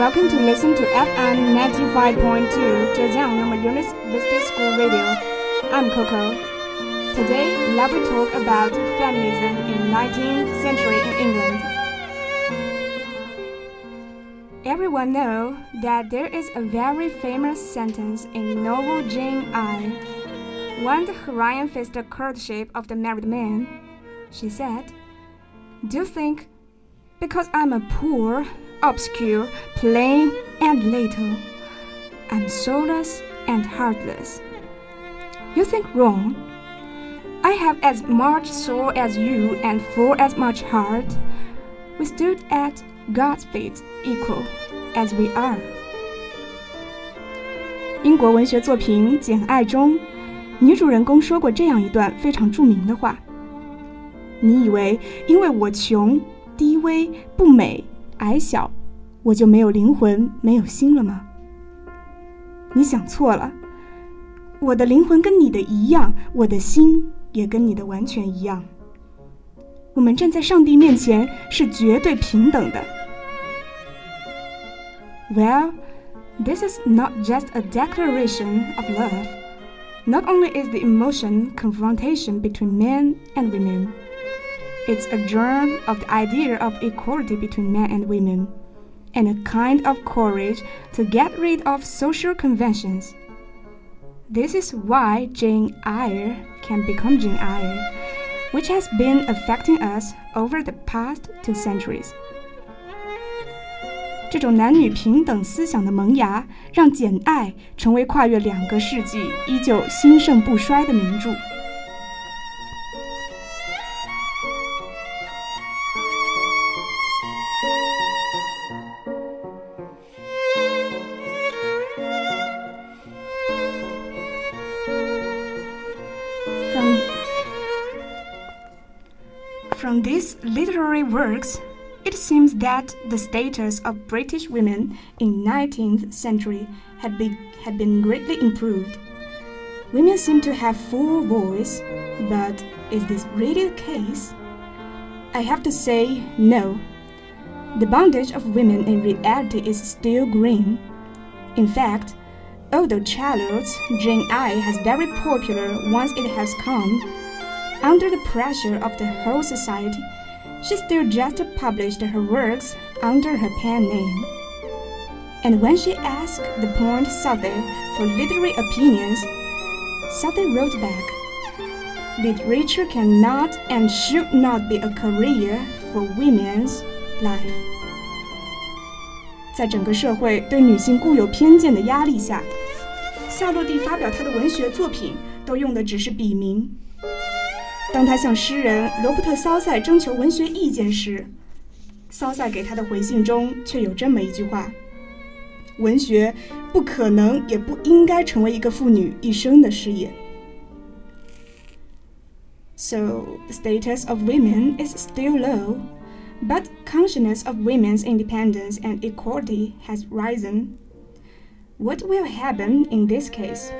welcome to listen to FM 95.2 Zhejiang Normal University School Radio. I'm Coco. Today, let me talk about feminism in 19th century in England. Everyone know that there is a very famous sentence in novel Jane Eyre. When the heroine faced the courtship of the married man, she said, Do you think because I'm a poor, obscure, plain, and little, I'm soulless and heartless? You think wrong. I have as much soul as you and full as much heart. We stood at God's feet equal as we are. 英国文学作品《简爱》中，女主人公说过这样一段非常着名的话：“你以为因为我穷、低微、不美、 矮小，我就没有灵魂、没有心了吗？你想错了，我的灵魂跟你的一样，我的心也跟你的完全一样。我们站在上帝面前是绝对平等的。” Well, this is not just a declaration of love. Not only is the emotion confrontation between men and women, it's a germ of the idea of equality between men and women, and a kind of courage to get rid of social conventions. This is why Jane Eyre can become Jane Eyre, which has been affecting us over the past two centuries. 这种男女平等思想的萌芽，让《简爱》成为跨越两个世纪依旧兴盛不衰的名着。 These literary works. It seems that the status of British women in 19th century had been, had been greatly improved. Women seem to have full voice, but is this really the case? I have to say no. The bondage of women in reality is still green. In fact, although Charlotte's Jane Eyre has very popular once it has come, under the pressure of the whole society, she still just published her works under her pen name. And when she asked the point Southey for literary opinions, Southey wrote back, Literature cannot and should not be a career for women's life. 在整个社会对女性固有偏见的压力下，夏洛蒂发表她的文学作品都用的只是笔名。 当他向诗人罗伯特·骚塞征求文学意见时，骚塞给他的回信中却有这么一句话：“文学不可能也不应该成为一个妇女一生的事业。” So the status of women is still low, but consciousness of women's independence and equality has risen. What will happen in this case?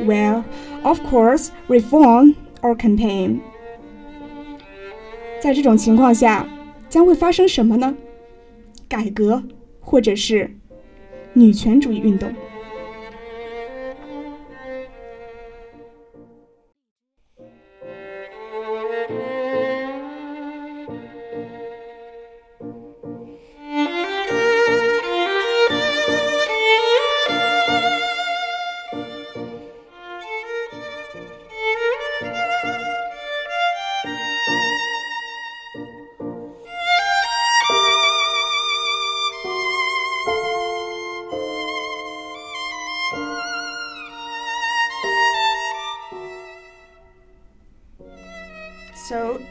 Well, of course, reform or campaign。在这种情况下，将会发生什么呢？改革，或者是女权主义运动。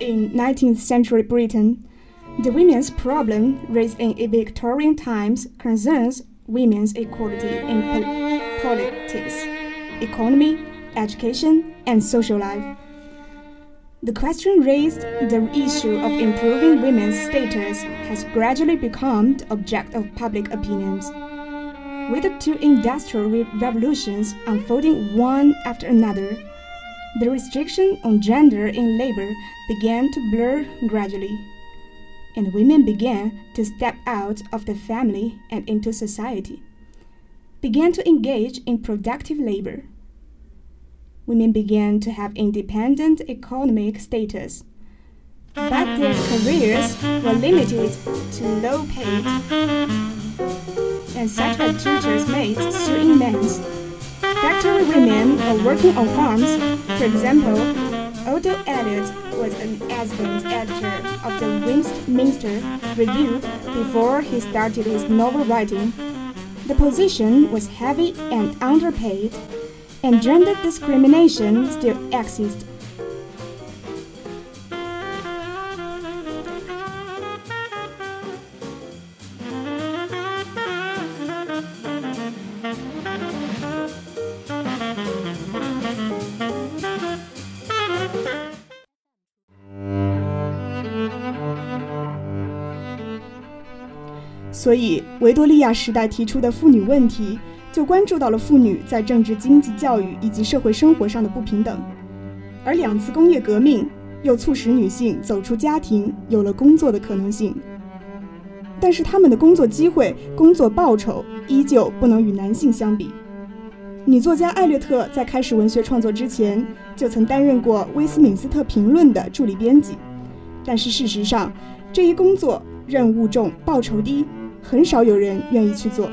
In 19th century Britain, the women's problem raised in Victorian times concerns women's equality in po politics, economy, education, and social life. The question raised the issue of improving women's status has gradually become the object of public opinions. With the two industrial revolutions unfolding one after another, the restriction on gender in labor began to blur gradually. and women began to step out of the family and into society, began to engage in productive labor. Women began to have independent economic status, but their careers were limited to low paid, and such as tutors, maids, sewing men, factory women, or working on farms. For example, Odo Elliott was an assistant editor of the Westminster Review before he started his novel writing. The position was heavy and underpaid, and gender discrimination still exists. “所以，维多利亚时代提出的妇女问题，就关注到了妇女在政治、经济、教育以及社会生活上的不平等。而两次工业革命又促使女性走出家庭，有了工作的可能性。但是，她们的工作机会、工作报酬依旧不能与男性相比。”女作家艾略特在开始文学创作之前，就曾担任过《威斯敏斯特评论》的助理编辑。但是事实上，这一工作任务重、报酬低，很少有人愿意去做。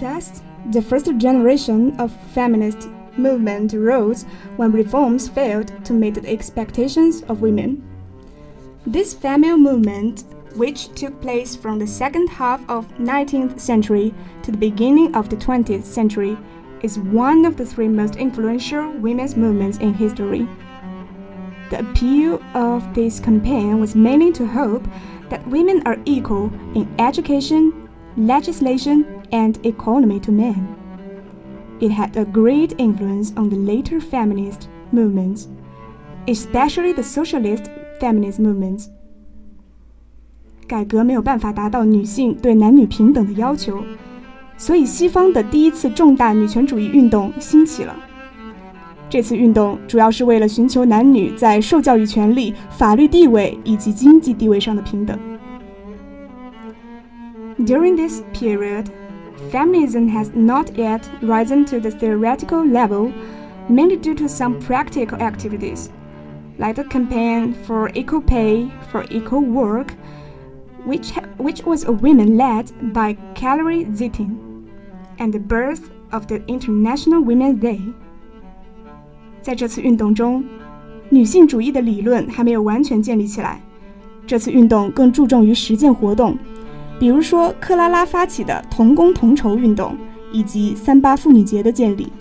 Thus, the first generation of feminists movement rose when reforms failed to meet the expectations of women. This female movement, which took place from the second half of 19th century to the beginning of the 20th century, is one of the three most influential women's movements in history. The appeal of this campaign was mainly to hope that women are equal in education, legislation, and economy to men. It had a great influence on the later feminist movements, especially the socialist feminist movements. 改革没有办法达到女性对男女平等的要求，所以西方的第一次重大女权主义运动兴起了。这次运动主要是为了寻求男女在受教育权利、法律地位以及经济地位上的平等。During this period, feminism has not yet risen to the theoretical level, mainly due to some practical activities, like the campaign for equal pay for equal work, which, which was a women led by Calorie Zittin, and the birth of the International Women's Day. 在这次运动中，女性主义的理论还没有完全建立起来。这次运动更注重于实践活动，比如说，克拉拉发起的同工同酬运动，以及三八妇女节的建立。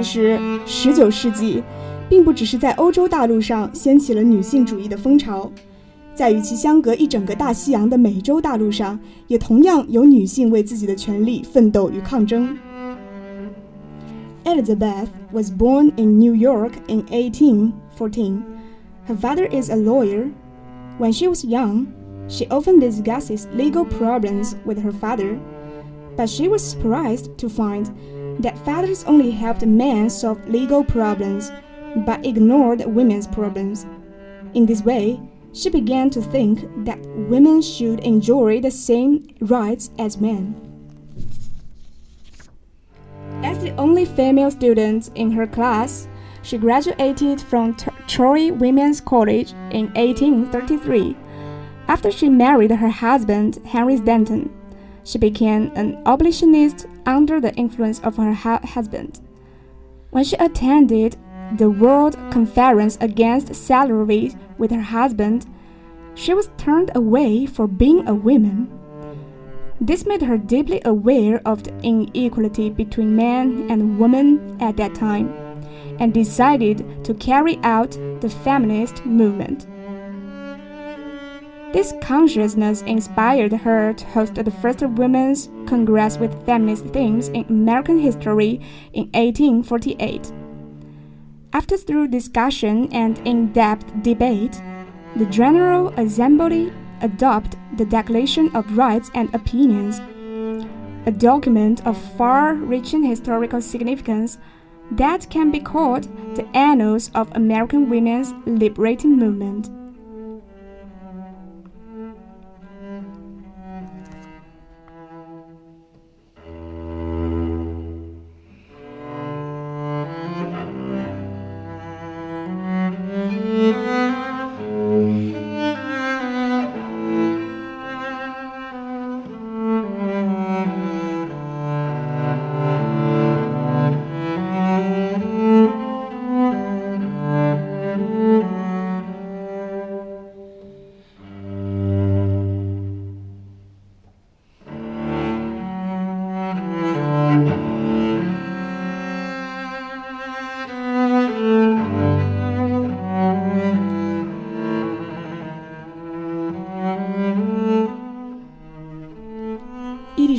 其实，十九世纪并不只是在欧洲大陆上掀起了女性主义的风潮，在与其相隔一整个大西洋的美洲大陆上，也同样有女性为自己的权利奋斗与抗争。Elizabeth was born in New York in 1814. Her father is a lawyer. When she was young, she often discusses legal problems with her father, but she was surprised to find that fathers only helped men solve legal problems but ignored women's problems. In this way, she began to think that women should enjoy the same rights as men. As the only female student in her class, she graduated from Troy Women's College in 1833. After she married her husband, Henry Stanton, she became an abolitionist under the influence of her husband. When she attended the World Conference Against Slavery with her husband, she was turned away for being a woman. This made her deeply aware of the inequality between men and women at that time and decided to carry out the feminist movement. This consciousness inspired her to host the first Women's Congress with feminist themes in American history in 1848. After thorough discussion and in depth debate, the General Assembly adopted the Declaration of Rights and Opinions, a document of far reaching historical significance that can be called the Annals of American Women's Liberating Movement.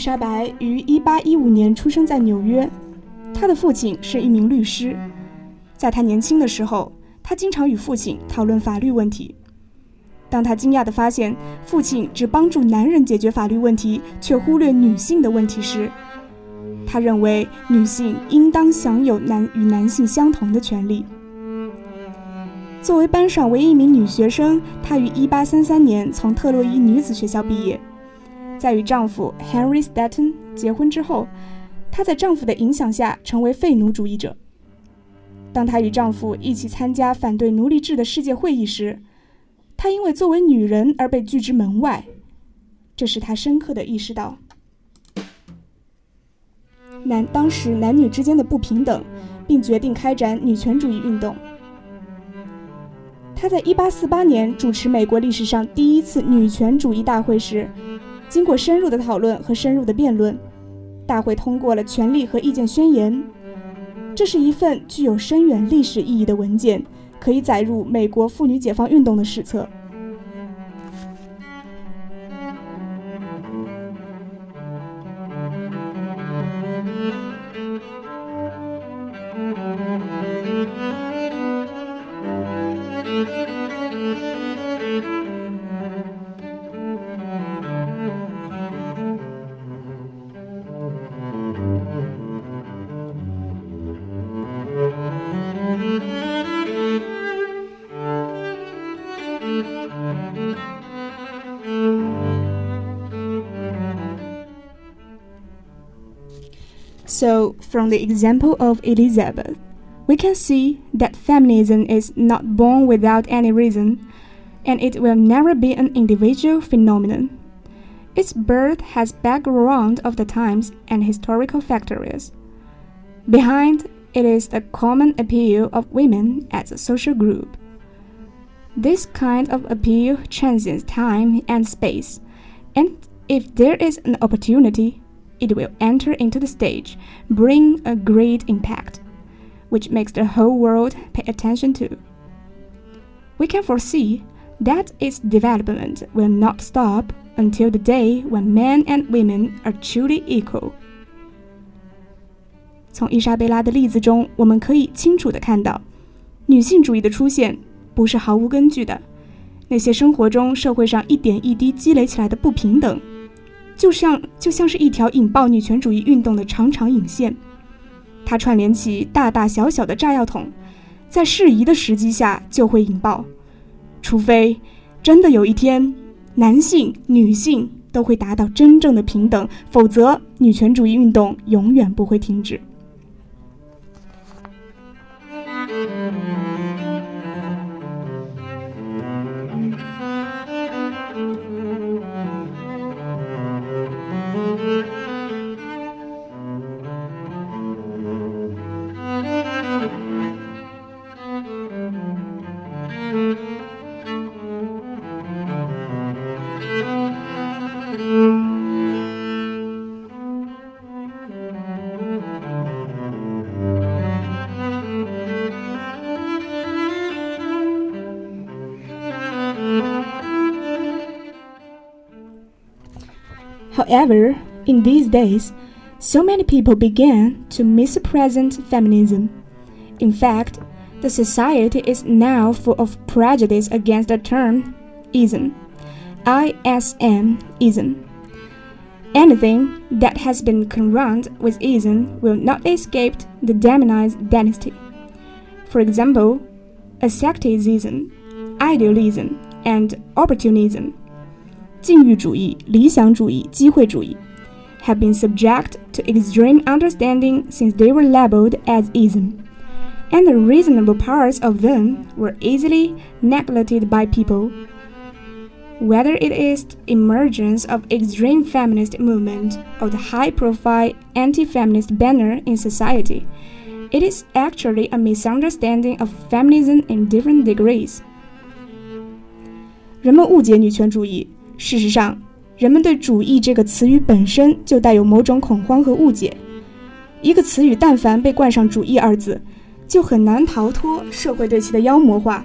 莎白于1815年出生在纽约，她的父亲是一名律师。在她年轻的时候，她经常与父亲讨论法律问题。当她惊讶地发现父亲只帮助男人解决法律问题，却忽略女性的问题时，她认为女性应当享有男与男性相同的权利。作为班上唯一一名女学生，她于1833年从特洛伊女子学校毕业。在与丈夫 Henry Stanton 结婚之后，她在丈夫的影响下成为废奴主义者。当她与丈夫一起参加反对奴隶制的世界会议时，她因为作为女人而被拒之门外。这使她深刻地意识到男当时男女之间的不平等，并决定开展女权主义运动。她在1848年主持美国历史上第一次女权主义大会时。经过深入的讨论和深入的辩论，大会通过了《权利和意见宣言》。这是一份具有深远历史意义的文件，可以载入美国妇女解放运动的史册。From the example of Elizabeth, we can see that feminism is not born without any reason, and it will never be an individual phenomenon. Its birth has background of the times and historical factors. Behind it is the common appeal of women as a social group. This kind of appeal transcends time and space, and if there is an opportunity, it will enter into the stage, bring a great impact, which makes the whole world pay attention to. We can foresee that its development will not stop until the day when men and women are truly equal. 从伊莎贝拉的例子中，我们可以清楚地看到，女性主义的出现不是毫无根据的。那些生活中、社会上一点一滴积累起来的不平等， 就像就像是一条引爆女权主义运动的长长引线，它串联起大大小小的炸药桶，在适宜的时机下就会引爆。除非真的有一天，男性、女性都会达到真正的平等，否则女权主义运动永远不会停止。However, in these days, so many people began to misrepresent feminism. In fact, the society is now full of prejudice against the term ism. ISM. Anything that has been crowned with ism will not escape the demonized dynasty. For example, asceticism, idealism, and opportunism 禁欲主义、理想主义、机会主义 have been subject to extreme understanding since they were labeled as ism, and the reasonable parts of them were easily neglected by people whether it is the emergence of extreme feminist movement or the high-profile anti-feminist banner in society, it is actually a misunderstanding of feminism in different degrees. 人们误解女权主义。 事实上，人们对“主义”这个词语本身就带有某种恐慌和误解。一个词语但凡被冠上“主义”二字，就很难逃脱社会对其的妖魔化。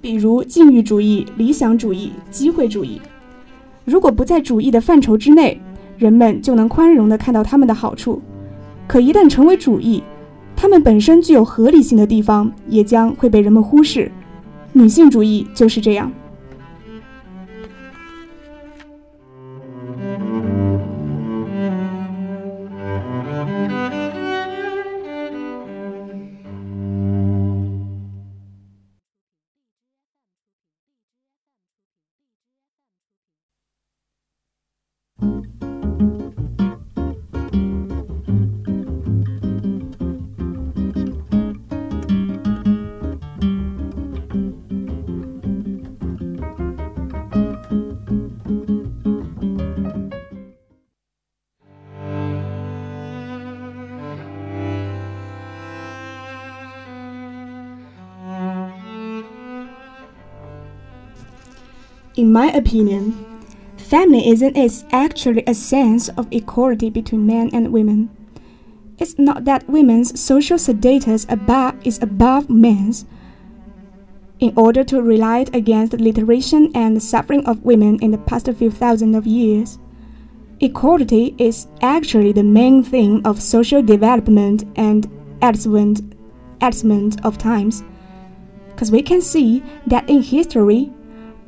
比如禁欲主义、理想主义、机会主义，如果不在主义的范畴之内，人们就能宽容地看到他们的好处；可一旦成为主义，他们本身具有合理性的地方也将会被人们忽视。女性主义就是这样。In my opinion, feminism is actually a sense of equality between men and women. It's not that women's social status above is above men's. In order to relight against the literation and suffering of women in the past few thousand of years, equality is actually the main theme of social development and advancement of times. Because we can see that in history,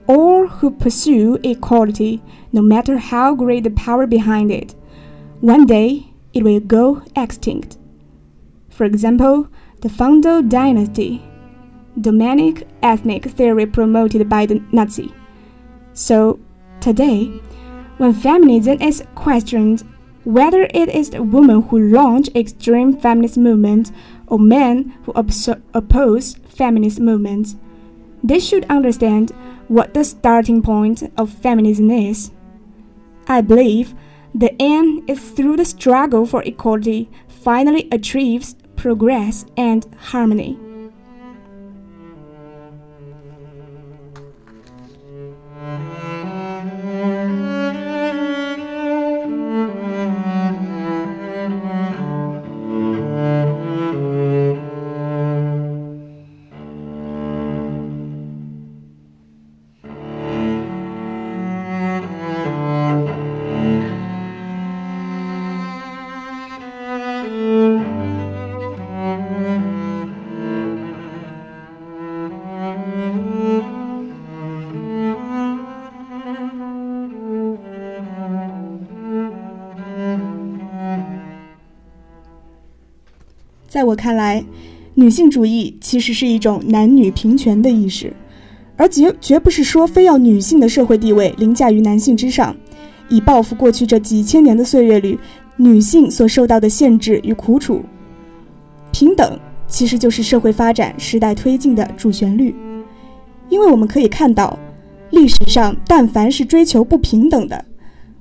all who pursue equality, no matter how great the power behind it, one day it will go extinct. For example, the Fangdo dynasty, Dominic ethnic theory promoted by the Nazi. So, today, when feminism is questioned, whether it is the women who launch extreme feminist movements or men who oppose feminist movements, they should understand what the starting point of feminism is. I believe the aim is through the struggle for equality finally achieves progress and harmony. 在我看来，女性主义其实是一种男女平权的意识，而绝绝不是说非要女性的社会地位凌驾于男性之上，以报复过去这几千年的岁月里女性所受到的限制与苦楚。平等其实就是社会发展、时代推进的主旋律，因为我们可以看到，历史上但凡是追求不平等的，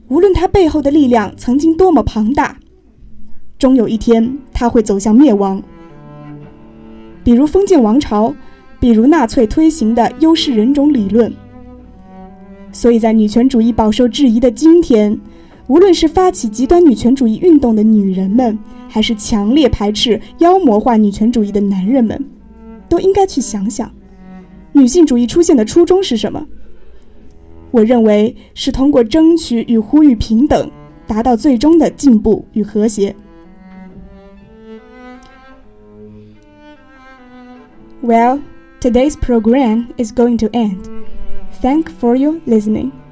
无论它背后的力量曾经多么庞大。终有一天她会走向灭亡。比如封建王朝比如纳粹推行的优势人种理论所以在女权主义饱受质疑的今天无论是发起极端女权主义运动的女人们还是强烈排斥妖魔化女权主义的男人们都应该去想想女性主义出现的初衷是什么？我认为是通过争取与呼吁平等达到最终的进步与和谐。Well, today's program is going to end. Thank for your listening.